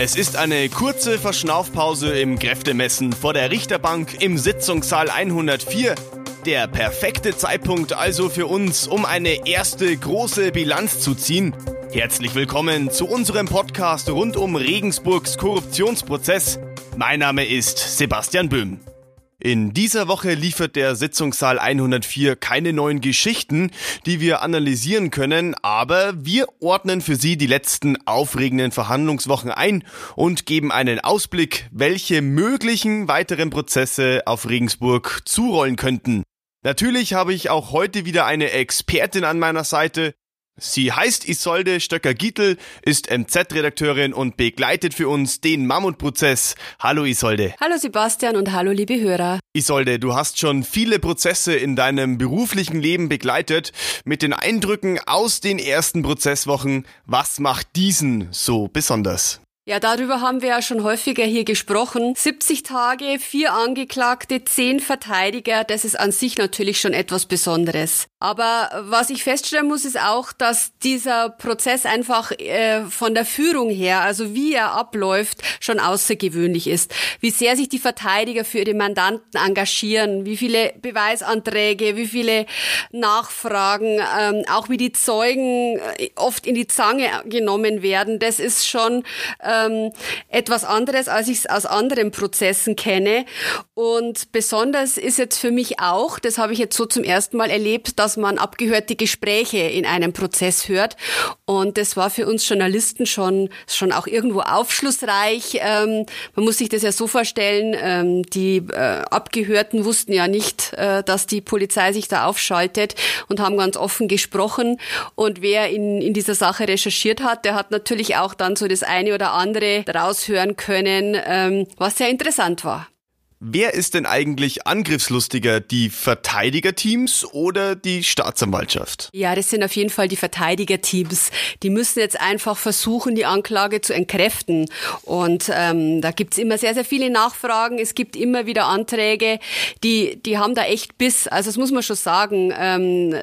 Es ist eine kurze Verschnaufpause im Kräftemessen vor der Richterbank im Sitzungssaal 104. Der perfekte Zeitpunkt also für uns, um eine erste große Bilanz zu ziehen. Herzlich willkommen zu unserem Podcast rund um Regensburgs Korruptionsprozess. Mein Name ist Sebastian Böhm. In dieser Woche liefert der Sitzungssaal 104 keine neuen Geschichten, die wir analysieren können, aber wir ordnen für Sie die letzten aufregenden Verhandlungswochen ein und geben einen Ausblick, welche möglichen weiteren Prozesse auf Regensburg zurollen könnten. Natürlich habe ich auch heute wieder eine Expertin an meiner Seite, Sie heißt Isolde Stöcker-Gietel, ist MZ-Redakteurin und begleitet für uns den Mammutprozess. Hallo Isolde. Hallo Sebastian und hallo liebe Hörer. Isolde, du hast schon viele Prozesse in deinem beruflichen Leben begleitet. Mit den Eindrücken aus den ersten Prozesswochen, was macht diesen so besonders? Ja, darüber haben wir ja schon häufiger hier gesprochen. 70 Tage, vier Angeklagte, zehn Verteidiger, das ist an sich natürlich schon etwas Besonderes. Aber was ich feststellen muss, ist auch, dass dieser Prozess einfach äh, von der Führung her, also wie er abläuft, schon außergewöhnlich ist. Wie sehr sich die Verteidiger für ihre Mandanten engagieren, wie viele Beweisanträge, wie viele Nachfragen, ähm, auch wie die Zeugen äh, oft in die Zange genommen werden, das ist schon ähm, etwas anderes, als ich es aus anderen Prozessen kenne. Und besonders ist jetzt für mich auch, das habe ich jetzt so zum ersten Mal erlebt, dass man abgehörte Gespräche in einem Prozess hört. Und das war für uns Journalisten schon, schon auch irgendwo aufschlussreich. Ähm, man muss sich das ja so vorstellen, ähm, die äh, Abgehörten wussten ja nicht, äh, dass die Polizei sich da aufschaltet und haben ganz offen gesprochen. Und wer in, in dieser Sache recherchiert hat, der hat natürlich auch dann so das eine oder andere daraus hören können, ähm, was sehr interessant war. Wer ist denn eigentlich angriffslustiger, die Verteidigerteams oder die Staatsanwaltschaft? Ja, das sind auf jeden Fall die Verteidigerteams. Die müssen jetzt einfach versuchen, die Anklage zu entkräften. Und ähm, da gibt's immer sehr, sehr viele Nachfragen. Es gibt immer wieder Anträge, die, die haben da echt Biss. Also das muss man schon sagen. Ähm,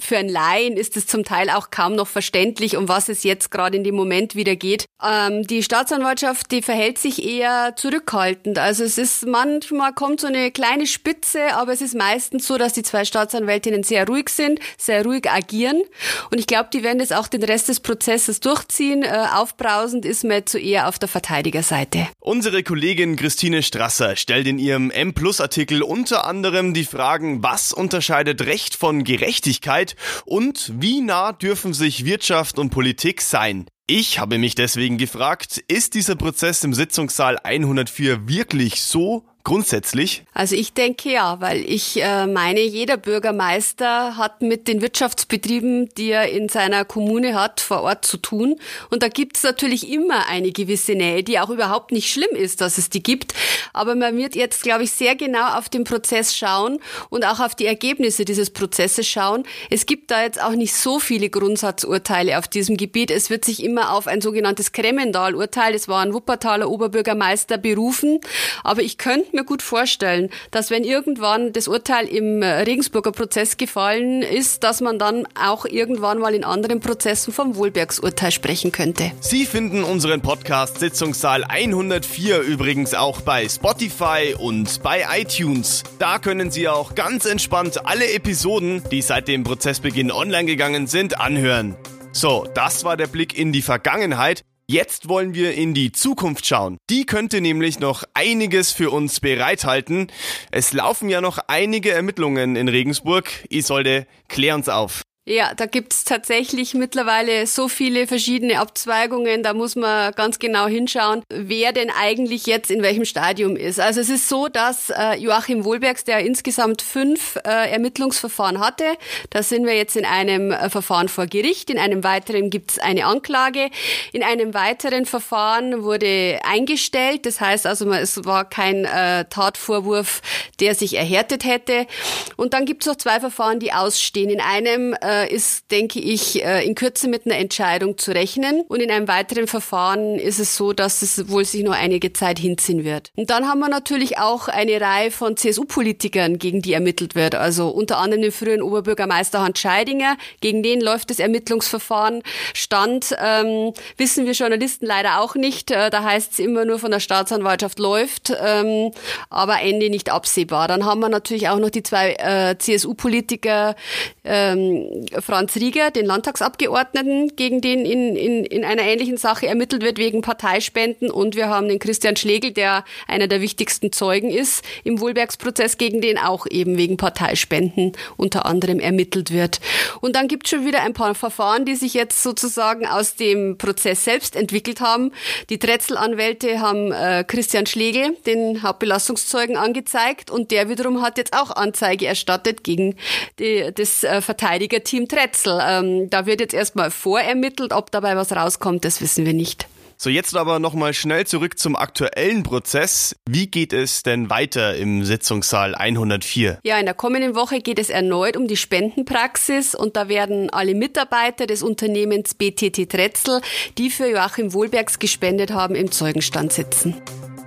für einen Laien ist es zum Teil auch kaum noch verständlich, um was es jetzt gerade in dem Moment wieder geht. Ähm, die Staatsanwaltschaft, die verhält sich eher zurückhaltend. Also es ist man manchmal kommt so eine kleine Spitze, aber es ist meistens so, dass die zwei Staatsanwältinnen sehr ruhig sind, sehr ruhig agieren. Und ich glaube, die werden das auch den Rest des Prozesses durchziehen. Äh, aufbrausend ist man so eher auf der Verteidigerseite. Unsere Kollegin Christine Strasser stellt in ihrem M-Plus-Artikel unter anderem die Fragen, was unterscheidet Recht von Gerechtigkeit und wie nah dürfen sich Wirtschaft und Politik sein. Ich habe mich deswegen gefragt, ist dieser Prozess im Sitzungssaal 104 wirklich so Grundsätzlich? Also ich denke ja, weil ich äh, meine, jeder Bürgermeister hat mit den Wirtschaftsbetrieben, die er in seiner Kommune hat, vor Ort zu tun. Und da gibt es natürlich immer eine gewisse Nähe, die auch überhaupt nicht schlimm ist, dass es die gibt. Aber man wird jetzt, glaube ich, sehr genau auf den Prozess schauen und auch auf die Ergebnisse dieses Prozesses schauen. Es gibt da jetzt auch nicht so viele Grundsatzurteile auf diesem Gebiet. Es wird sich immer auf ein sogenanntes Kremendal-Urteil, das war ein Wuppertaler Oberbürgermeister, berufen. Aber ich könnte mir gut vorstellen, dass wenn irgendwann das Urteil im äh, Regensburger Prozess gefallen ist, dass man dann auch irgendwann mal in anderen Prozessen vom Wohlbergsurteil sprechen könnte. Sie finden unseren Podcast Sitzungssaal 104 übrigens auch bei Spotify und bei iTunes. Da können Sie auch ganz entspannt alle Episoden, die seit dem Prozessbeginn online gegangen sind, anhören. So, das war der Blick in die Vergangenheit. Jetzt wollen wir in die Zukunft schauen. Die könnte nämlich noch einiges für uns bereithalten. Es laufen ja noch einige Ermittlungen in Regensburg. Isolde, klär uns auf. Ja, da gibt's tatsächlich mittlerweile so viele verschiedene Abzweigungen, da muss man ganz genau hinschauen, wer denn eigentlich jetzt in welchem Stadium ist. Also es ist so, dass äh, Joachim Wohlbergs, der insgesamt fünf äh, Ermittlungsverfahren hatte, da sind wir jetzt in einem äh, Verfahren vor Gericht, in einem weiteren gibt's eine Anklage, in einem weiteren Verfahren wurde eingestellt, das heißt also es war kein äh, Tatvorwurf, der sich erhärtet hätte. Und dann gibt's noch zwei Verfahren, die ausstehen. In einem äh, ist, denke ich, äh, in Kürze mit einer Entscheidung zu rechnen. Und in einem weiteren Verfahren ist es so, dass es wohl sich nur einige Zeit hinziehen wird. Und dann haben wir natürlich auch eine Reihe von CSU-Politikern, gegen die ermittelt wird. Also unter anderem den früheren Oberbürgermeister Hans Scheidinger. Gegen den läuft das Ermittlungsverfahren. Stand ähm, wissen wir Journalisten leider auch nicht. Äh, da heißt es immer nur von der Staatsanwaltschaft läuft, ähm, aber Ende nicht absehbar. Dann haben wir natürlich auch noch die zwei äh, CSU-Politiker, ähm, Franz Rieger, den Landtagsabgeordneten, gegen den in, in, in einer ähnlichen Sache ermittelt wird wegen Parteispenden. Und wir haben den Christian Schlegel, der einer der wichtigsten Zeugen ist im Wohlbergsprozess, gegen den auch eben wegen Parteispenden unter anderem ermittelt wird. Und dann gibt es schon wieder ein paar Verfahren, die sich jetzt sozusagen aus dem Prozess selbst entwickelt haben. Die Tretzel-Anwälte haben äh, Christian Schlegel, den Hauptbelastungszeugen, angezeigt und der wiederum hat jetzt auch Anzeige erstattet gegen die, das äh, Verteidigerteam Tretzel. Ähm, da wird jetzt erstmal vorermittelt, ob dabei was rauskommt, das wissen wir nicht. So, jetzt aber nochmal schnell zurück zum aktuellen Prozess. Wie geht es denn weiter im Sitzungssaal 104? Ja, in der kommenden Woche geht es erneut um die Spendenpraxis und da werden alle Mitarbeiter des Unternehmens BTT Tretzel, die für Joachim Wohlbergs gespendet haben, im Zeugenstand sitzen.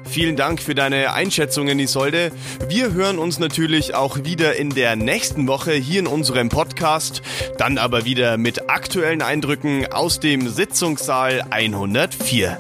Vielen Dank für deine Einschätzungen, Isolde. Wir hören uns natürlich auch wieder in der nächsten Woche hier in unserem Podcast, dann aber wieder mit aktuellen Eindrücken aus dem Sitzungssaal 104.